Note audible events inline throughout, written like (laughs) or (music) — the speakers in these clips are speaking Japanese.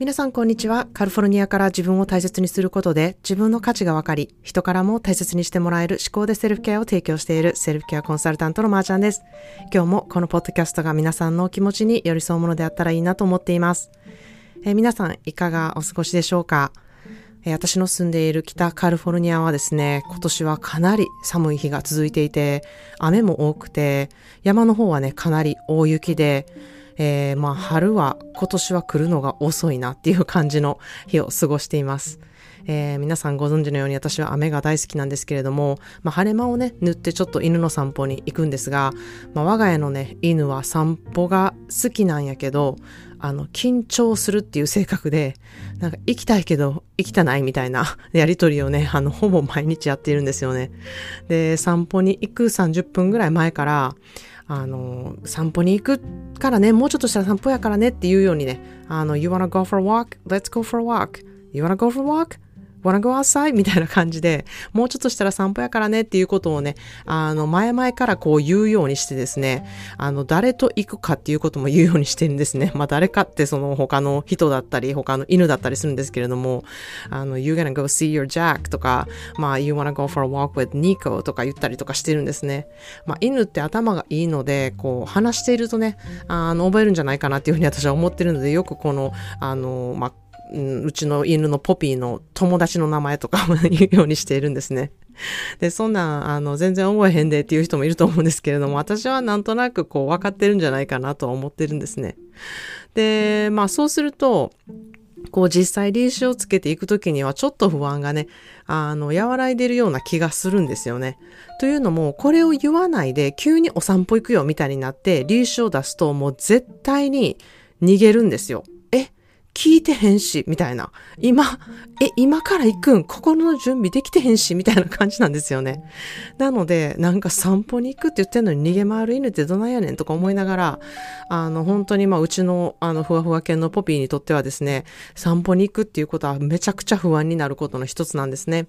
皆さんこんにちは。カリフォルニアから自分を大切にすることで自分の価値が分かり、人からも大切にしてもらえる思考でセルフケアを提供しているセルフケアコンサルタントのまーちゃんです。今日もこのポッドキャストが皆さんの気持ちに寄り添うものであったらいいなと思っています。えー皆さんいかがお過ごしでしょうか？えー私の住んでいる北カリフォルニアはですね、今年はかなり寒い日が続いていて、雨も多くて、山の方はね、かなり大雪で、えーまあ春は今年は来るのが遅いなっていう感じの日を過ごしています。えー皆さんご存知のように私は雨が大好きなんですけれども、まあ、晴れ間をね、塗ってちょっと犬の散歩に行くんですが、まあ、我が家のね、犬は散歩が好きなんやけど、あの、緊張するっていう性格で、なんか行きたいけど行きたないみたいな (laughs) やりとりをね、あの、ほぼ毎日やっているんですよね。で、散歩に行く30分ぐらい前から、あの、散歩に行くからね、もうちょっとしたら散歩やからねっていうようにね、あの、You wanna go for a walk? Let's go for a walk. You wanna go for a walk? Wanna go outside? みたいな感じで、もうちょっとしたら散歩やからねっていうことをね、あの、前々からこう言うようにしてですね、あの、誰と行くかっていうことも言うようにしてるんですね。(laughs) まあ、誰かってその他の人だったり、他の犬だったりするんですけれども、あの、you gonna go see your Jack とか、まあ、you wanna go for a walk with Nico とか言ったりとかしてるんですね。まあ、犬って頭がいいので、こう、話しているとね、あの、覚えるんじゃないかなっていうふうに私は思ってるので、よくこの、あの、まあ、うんうちの犬のポピーの友達の名前とかも言うようにしているんですね。(laughs) で、そんなん、あの、全然覚えへんでっていう人もいると思うんですけれども、私はなんとなくこう分かってるんじゃないかなとは思ってるんですね。で、まあそうすると、こう実際リーシュをつけていくときにはちょっと不安がね、あの、和らいでるような気がするんですよね。というのも、これを言わないで急にお散歩行くよみたいになって、リーシュを出すともう絶対に逃げるんですよ。聞いてへんし、みたいな。今、え、今から行くん？心の準備できてへんし、みたいな感じなんですよね。なので、なんか散歩に行くって言ってんのに逃げ回る犬ってどないやねんとか思いながら、あの、本当にまあ、うちの、あの、ふわふわ犬のポピーにとってはですね、散歩に行くっていうことはめちゃくちゃ不安になることの一つなんですね。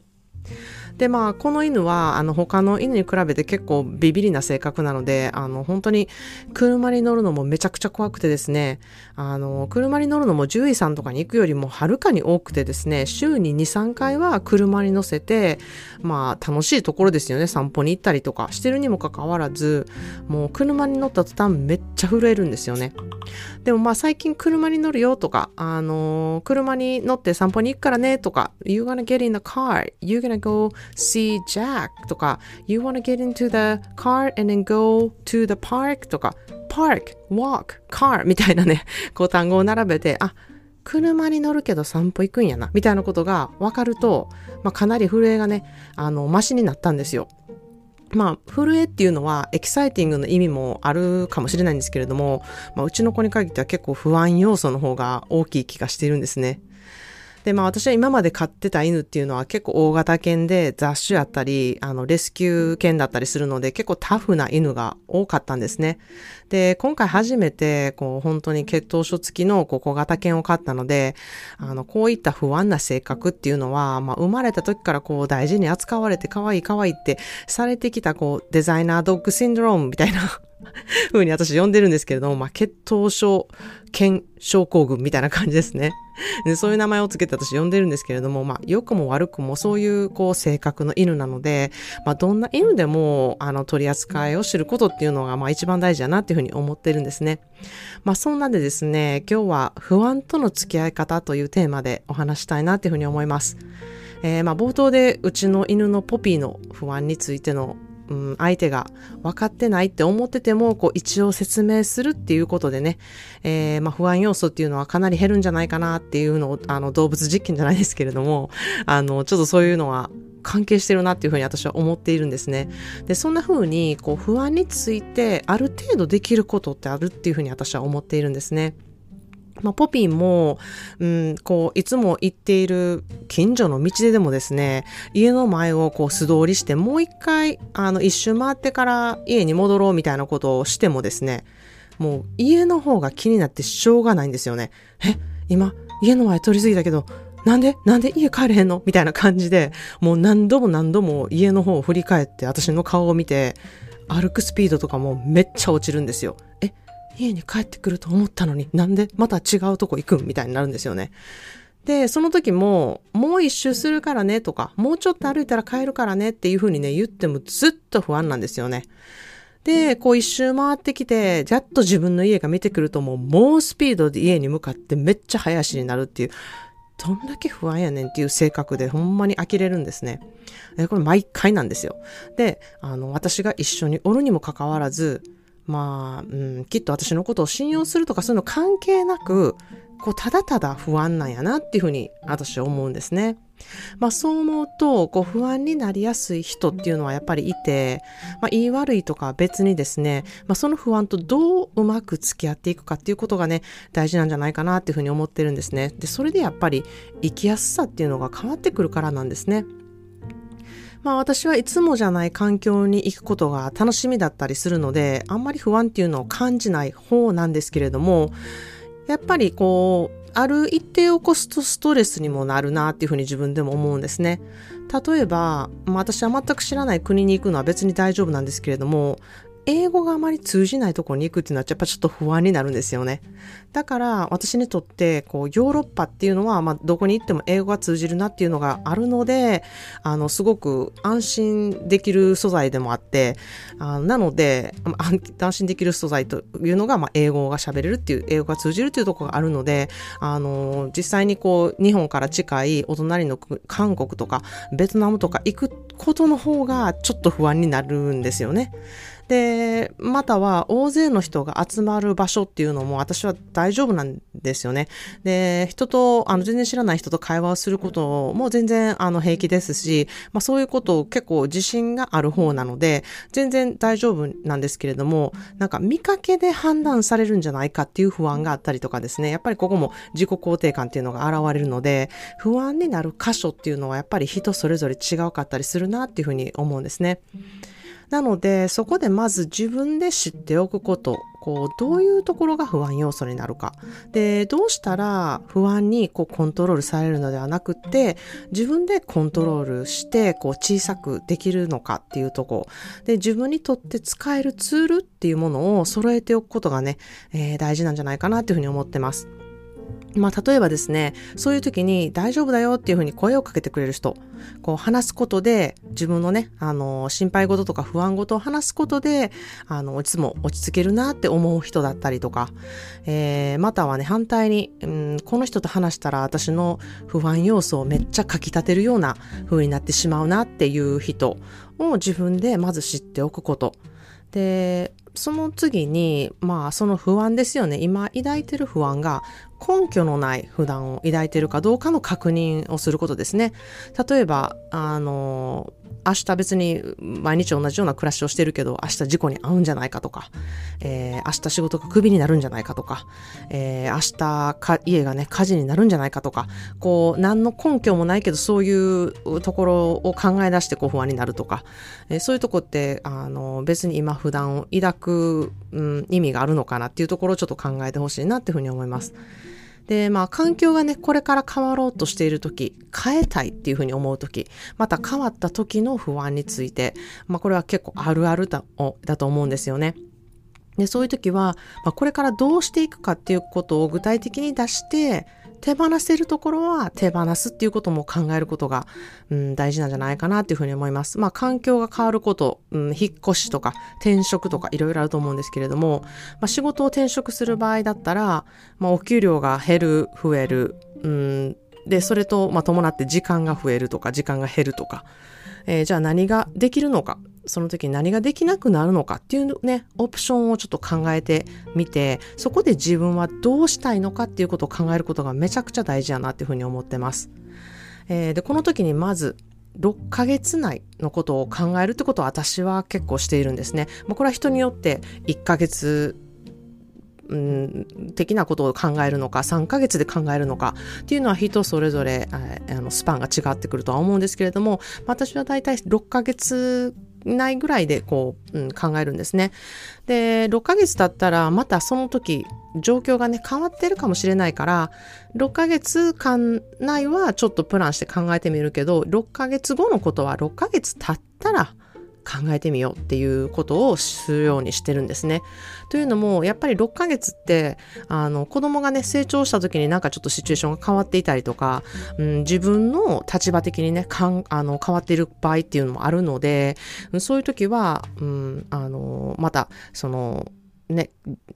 で、まあ、この犬は、あの、他の犬に比べて結構ビビりな性格なので、あの、本当に車に乗るのもめちゃくちゃ怖くてですね、あの、車に乗るのも獣医さんとかに行くよりもはるかに多くてですね、週に2、3回は車に乗せて、まあ、楽しいところですよね、散歩に行ったりとかしてるにもかかわらず、もう車に乗った途端めっちゃ震えるんですよね。でもまあ最近車に乗るよとか、あの車に乗って散歩に行くからねとか、You're gonna get in the car, you're gonna go see Jack とか、You wanna get into the car and then go to the park とか、park, walk, car みたいなね、こう単語を並べて、あ、車に乗るけど散歩行くんやな、みたいなことが分かると、まあかなり震えがね、あの、マシになったんですよ。まあ、震えっていうのはエキサイティングの意味もあるかもしれないんですけれども、まあ、うちの子に限っては結構不安要素の方が大きい気がしているんですね。で、まあ私は今まで飼ってた犬っていうのは結構大型犬で雑種やったり、あの、レスキュー犬だったりするので結構タフな犬が多かったんですね。で、今回初めて、こう、本当に血統書付きのこう小型犬を飼ったので、あの、こういった不安な性格っていうのは、まあ生まれた時からこう大事に扱われて可愛い可愛いってされてきたこうデザイナードッグシンドロームみたいな風に私呼んでるんですけれども、まあ、血統症犬症候群みたいな感じですね。でそういう名前をつけて私呼んでるんですけれども、まあ、良くも悪くもそういうこう性格の犬なので、まあ、どんな犬でもあの取り扱いを知ることっていうのがまあ一番大事だなっていうふうに思ってるんですね。まあ、そんなんでですね、今日は不安との付き合い方というテーマでお話したいなっていうふうに思います。えーまあ冒頭でうちの犬のポピーの不安についてのうん、相手が分かってないって思ってても、こう、一応説明するっていうことでね、えー、まあ、不安要素っていうのはかなり減るんじゃないかなっていうのを、あの、動物実験じゃないですけれども、(laughs) あの、ちょっとそういうのは関係してるなっていうふうに私は思っているんですね。で、そんな風に、こう、不安について、ある程度できることってあるっていうふうに私は思っているんですね。まあ、ポピーも、うん、こう、いつも行っている近所の道ででもですね、家の前をこう素通りして、もう一回、あの、一周回ってから家に戻ろうみたいなことをしてもですね、もう家の方が気になってしょうがないんですよね。え、今、家の前通り過ぎたけど、なんでなんで家帰れへんの？みたいな感じで、もう何度も何度も家の方を振り返って私の顔を見て、歩くスピードとかもめっちゃ落ちるんですよ。え、家に帰ってくると思ったのになんで？また違うとこ行くみたいになるんですよね。で、その時も、もう一周するからねとか、もうちょっと歩いたら帰るからねっていう風にね、言ってもずっと不安なんですよね。で、こう一周回ってきて、やっと自分の家が見てくるともう猛スピードで家に向かってめっちゃ早足になるっていう、どんだけ不安やねんっていう性格でほんまに呆れるんですね。これ毎回なんですよ。で、あの、私が一緒におるにもかかわらず、まあ、うん、きっと私のことを信用するとかそういうの関係なく、こう、ただただ不安なんやなっていうふうに私は思うんですね。まあそう思うと、こう不安になりやすい人っていうのはやっぱりいて、まあ言い悪いとか別にですね、まあその不安とどううまく付き合っていくかっていうことがね、大事なんじゃないかなっていうふうに思ってるんですね。で、それでやっぱり生きやすさっていうのが変わってくるからなんですね。まあ私はいつもじゃない環境に行くことが楽しみだったりするので、あんまり不安っていうのを感じない方なんですけれども、やっぱりこう、ある一定を起こすとストレスにもなるなっていうふうに自分でも思うんですね。例えば、まあ、私は全く知らない国に行くのは別に大丈夫なんですけれども、英語があまり通じないところに行くっていうのはやっぱちょっと不安になるんですよね。だから私にとってこうヨーロッパっていうのはまあどこに行っても英語が通じるなっていうのがあるので、あのすごく安心できる素材でもあって、あなので安心できる素材というのがまあ英語が喋れるっていう、英語が通じるっていうところがあるので、あの実際にこう日本から近いお隣の韓国とかベトナムとか行くことの方がちょっと不安になるんですよね。で、または大勢の人が集まる場所っていうのも私は大丈夫なんですよね。で、人と、あの、全然知らない人と会話をすることも全然、あの、平気ですし、まあそういうことを結構自信がある方なので、全然大丈夫なんですけれども、なんか見かけで判断されるんじゃないかっていう不安があったりとかですね、やっぱりここも自己肯定感っていうのが現れるので、不安になる箇所っていうのはやっぱり人それぞれ違うかったりするなっていうふうに思うんですね。なので、そこでまず自分で知っておくこと、こう、どういうところが不安要素になるか。で、どうしたら不安にこうコントロールされるのではなくて、自分でコントロールして、こう、小さくできるのかっていうとこ。で、自分にとって使えるツールっていうものを揃えておくことがね、えー、大事なんじゃないかなっていうふうに思ってます。まあ、例えばですね、そういう時に大丈夫だよっていうふうに声をかけてくれる人、こう話すことで自分のね、あの、心配事とか不安事を話すことで、あの、いつも落ち着けるなって思う人だったりとか、えー、またはね、反対に、うん、この人と話したら私の不安要素をめっちゃかき立てるような風になってしまうなっていう人を自分でまず知っておくこと。で、その次に、まあ、その不安ですよね。今抱いてる不安が根拠のない不安を抱いているかどうかの確認をすることですね。例えば、あの、明日別に毎日同じような暮らしをしてるけど、明日事故に遭うんじゃないかとか、えー、明日仕事がクビになるんじゃないかとか、えー、明日か家がね、火事になるんじゃないかとか、こう、何の根拠もないけど、そういうところを考え出してこう不安になるとか、えー、そういうとこって、あの、別に今普段を抱く、うん、意味があるのかなっていうところをちょっと考えてほしいなっていうふうに思います。で、まあ、環境がね、これから変わろうとしている時、変えたいっていうふうに思う時、また変わった時の不安について、まあ、これは結構あるあるだだと思うんですよね。で、そういう時は、まあ、これからどうしていくかっていうことを具体的に出して、手放せるところは手放すっていうことも考えることが、うん、大事なんじゃないかなっていうふうに思います。まあ環境が変わること、うん、引っ越しとか転職とかいろいろあると思うんですけれども、まあ仕事を転職する場合だったら、まあお給料が減る、増える、うん、で、それと、ま、伴って時間が増えるとか、時間が減るとか、えー、じゃあ何ができるのか、その時に何ができなくなるのかっていうね、オプションをちょっと考えてみて、そこで自分はどうしたいのかっていうことを考えることがめちゃくちゃ大事やなっていうふうに思ってます。えー、で、この時にまず、6ヶ月内のことを考えるってことを私は結構しているんですね。まあ、これは人によって1ヶ月うん、的なことを考えるのか、3ヶ月で考えるのかっていうのは人それぞれ、あのスパンが違ってくるとは思うんですけれども、私はだいたい6ヶ月ないぐらいでこう、うん、考えるんですね。で、6ヶ月経ったらまたその時状況がね変わってるかもしれないから、6ヶ月間内はちょっとプランして考えてみるけど、6ヶ月後のことは6ヶ月経ったら考えてみようっていうことをするようにしてるんですね。というのも、やっぱり6ヶ月って、あの、子供がね、成長した時になんかちょっとシチュエーションが変わっていたりとか、うん、自分の立場的にね、かんあの変わっている場合っていうのもあるので、そういう時は、うん、あの、また、その、ね、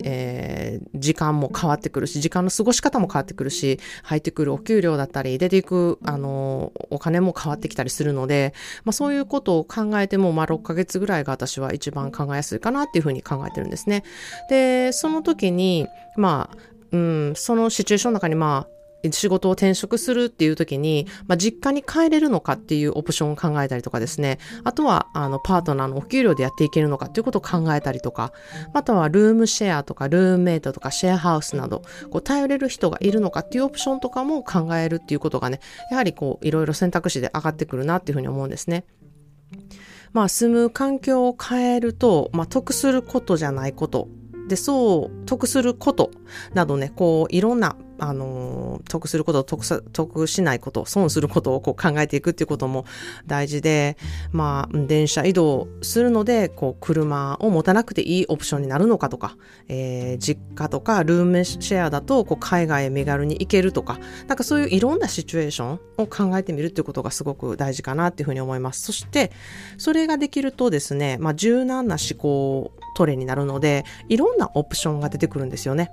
えー、時間も変わってくるし、時間の過ごし方も変わってくるし、入ってくるお給料だったり、出ていく、あの、お金も変わってきたりするので、まあそういうことを考えても、まあ6ヶ月ぐらいが私は一番考えやすいかなっていうふうに考えてるんですね。で、その時に、まあ、うん、そのシチュエーションの中にまあ、仕事を転職するっていう時に、まあ、実家に帰れるのかっていうオプションを考えたりとかですね。あとは、あの、パートナーのお給料でやっていけるのかっていうことを考えたりとか、あとは、ルームシェアとか、ルームメイトとか、シェアハウスなど、こう、頼れる人がいるのかっていうオプションとかも考えるっていうことがね、やはりこう、いろいろ選択肢で上がってくるなっていうふうに思うんですね。まあ、住む環境を変えると、まあ、得することじゃないことで、そう、得することなどね、こう、いろんなあの、得すること、得さ、得しないこと、損することをこう考えていくっていうことも大事で、まあ、電車移動するので、こう、車を持たなくていいオプションになるのかとか、えー、実家とかルームシェアだと、こう、海外へ身軽に行けるとか、なんかそういういろんなシチュエーションを考えてみるっていうことがすごく大事かなっていうふうに思います。そして、それができるとですね、まあ、柔軟な思考トレになるので、いろんなオプションが出てくるんですよね。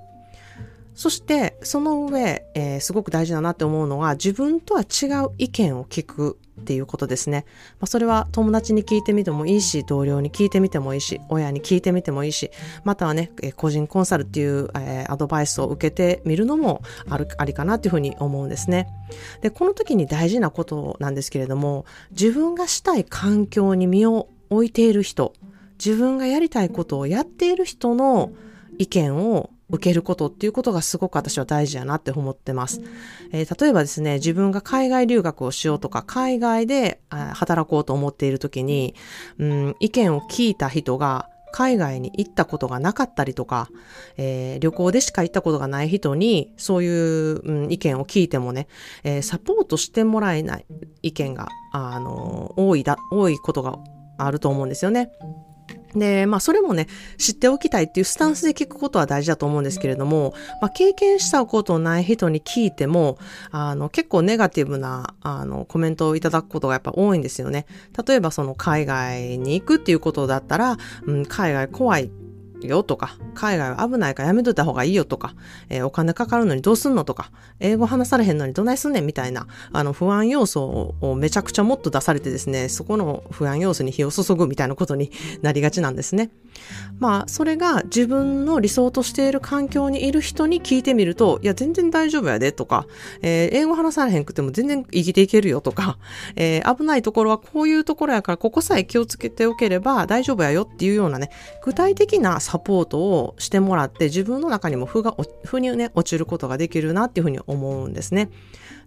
そして、その上、えー、すごく大事だなって思うのが、自分とは違う意見を聞くっていうことですね。まあ、それは友達に聞いてみてもいいし、同僚に聞いてみてもいいし、親に聞いてみてもいいし、またはね、えー、個人コンサルっていう、えー、アドバイスを受けてみるのもある、ありかなっていうふうに思うんですね。で、この時に大事なことなんですけれども、自分がしたい環境に身を置いている人、自分がやりたいことをやっている人の意見を受けることっていうことがすごく私は大事やなって思ってます。えー、例えばですね、自分が海外留学をしようとか、海外で働こうと思っている時に、うん、意見を聞いた人が海外に行ったことがなかったりとか、えー、旅行でしか行ったことがない人に、そういう、うん、意見を聞いてもね、えー、サポートしてもらえない意見が、あの多いだ、多いことがあると思うんですよね。で、まあそれもね、知っておきたいっていうスタンスで聞くことは大事だと思うんですけれども、まあ経験したことない人に聞いても、あの結構ネガティブなあのコメントをいただくことがやっぱ多いんですよね。例えばその海外に行くっていうことだったら、うん、海外怖いよとか、海外は危ないからやめといた方がいいよとか、えー、お金かかるのにどうすんのとか、英語話されへんのにどないすんねんみたいな、あの、不安要素をめちゃくちゃもっと出されてですね、そこの不安要素に火を注ぐみたいなことになりがちなんですね。まあ、それが自分の理想としている環境にいる人に聞いてみると、いや、全然大丈夫やでとか、えー、英語話されへんくても全然生きていけるよとか、えー、危ないところはこういうところやから、ここさえ気をつけておければ大丈夫やよっていうようなね、具体的なサポートをしてもらって、自分の中にも負が、負にね、落ちることができるなっていうふうに思うんですね。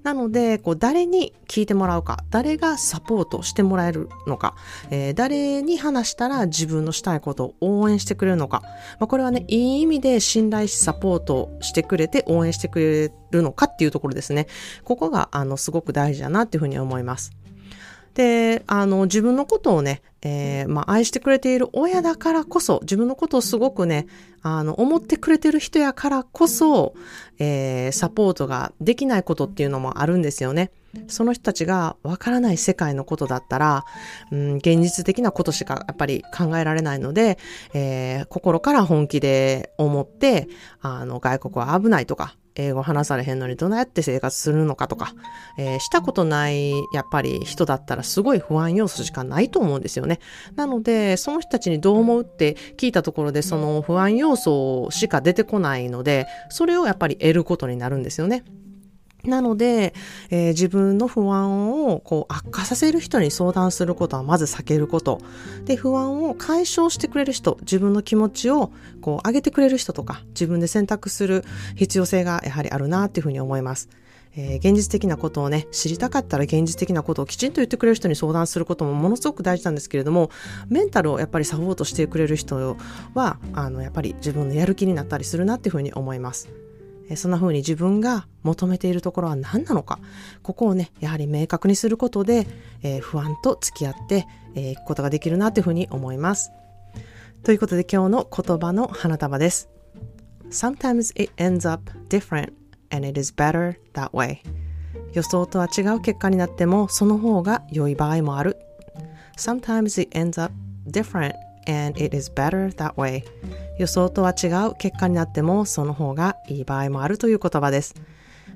なので、こう、誰に聞いてもらうか、誰がサポートしてもらえるのか、えー、誰に話したら自分のしたいことを応援してくれるのか、まあ、これはね、いい意味で信頼しサポートしてくれて応援してくれるのかっていうところですね。ここが、あの、すごく大事だなっていうふうに思います。で、あの、自分のことをね、えー、まあ、愛してくれている親だからこそ、自分のことをすごくね、あの、思ってくれてる人やからこそ、えー、サポートができないことっていうのもあるんですよね。その人たちがわからない世界のことだったら、うん、現実的なことしかやっぱり考えられないので、えー、心から本気で思って、あの、外国は危ないとか、英語話されへんのにどうやって生活するのかとか、えー、したことないやっぱり人だったらすごい不安要素しかないと思うんですよね。なので、その人たちにどう思うって聞いたところでその不安要素しか出てこないので、それをやっぱり得ることになるんですよね。なので、えー、自分の不安をこう悪化させる人に相談することはまず避けること。で、不安を解消してくれる人、自分の気持ちをこう上げてくれる人とか、自分で選択する必要性がやはりあるなっていうふうに思います。えー、現実的なことをね、知りたかったら現実的なことをきちんと言ってくれる人に相談することもものすごく大事なんですけれども、メンタルをやっぱりサポートしてくれる人は、あの、やっぱり自分のやる気になったりするなっていうふうに思います。そんな風に自分が求めているところは何なのか、ここをね、やはり明確にすることで、えー、不安と付き合ってい、えー、くことができるなというふうに思います。ということで今日の言葉の花束です。Sometimes it ends up different and it is better that way. 予想とは違う結果になってもその方が良い場合もある。Sometimes it ends up different and it is better that way. 予想とは違う結果になってもその方がいい場合もあるという言葉です。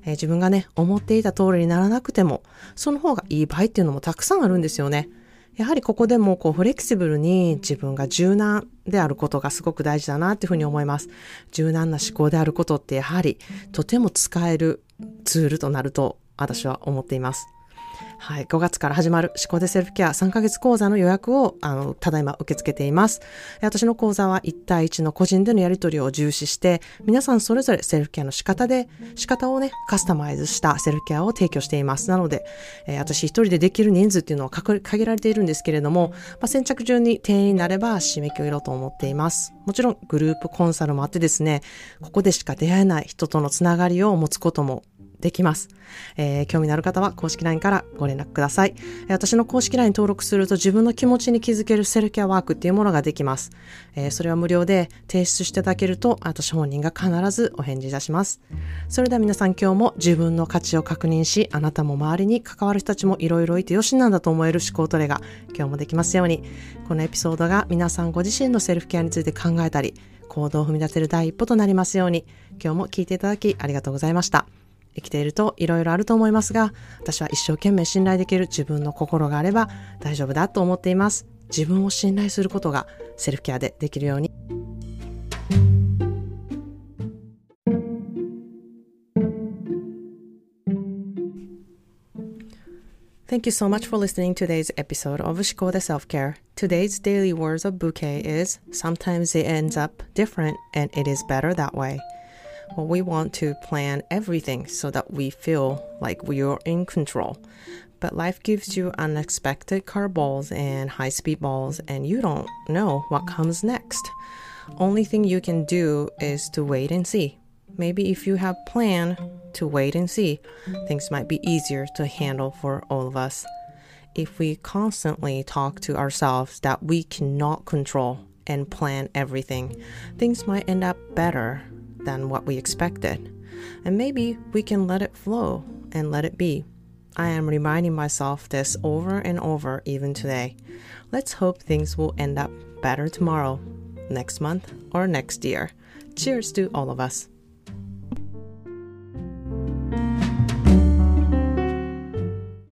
えー、自分がね、思っていた通りにならなくても、その方がいい場合っていうのもたくさんあるんですよね。やはりここでもこうフレキシブルに自分が柔軟であることがすごく大事だなっていうふうに思います。柔軟な思考であることってやはりとても使えるツールとなると私は思っています。はい、5月から始まる思考でセルフケア3ヶ月講座の予約を、あの、ただいま受け付けています。私の講座は1対1の個人でのやり取りを重視して、皆さんそれぞれセルフケアの仕方で、仕方をね、カスタマイズしたセルフケアを提供しています。なので、えー、私一人でできる人数っていうのは限られているんですけれども、まあ、先着順に定員になれば締め切ろうと思っています。もちろんグループコンサルもあってですね、ここでしか出会えない人とのつながりを持つこともできます。えー、興味のある方は公式 LINE からご連絡ください。私の公式 LINE 登録すると自分の気持ちに気づけるセルケアワークっていうものができます。えー、それは無料で提出していただけると、私本人が必ずお返事いたします。それでは皆さん今日も自分の価値を確認し、あなたも周りに関わる人たちもいろいろいてよしなんだと思える思考トレが今日もできますように、このエピソードが皆さんご自身のセルフケアについて考えたり、行動を踏み出せる第一歩となりますように、今日も聞いていただきありがとうございました。生きているといろいろあると思いますが、私は一生懸命信頼できる自分の心があれば大丈夫だと思っています。自分を信頼することがセルフケアでできるように。Thank you so much for listening to today's episode of Shikode Self-Care. Today's daily words of bouquet is sometimes it ends up different and it is better that way. Well, we want to plan everything so that we feel like we are in control. But life gives you unexpected curveballs and high speed balls, and you don't know what comes next. Only thing you can do is to wait and see. Maybe if you have planned to wait and see, things might be easier to handle for all of us. If we constantly talk to ourselves that we cannot control and plan everything, things might end up better than what we expected. And maybe we can let it flow and let it be. I am reminding myself this over and over even today. Let's hope things will end up better tomorrow, next month, or next year. Cheers to all of us.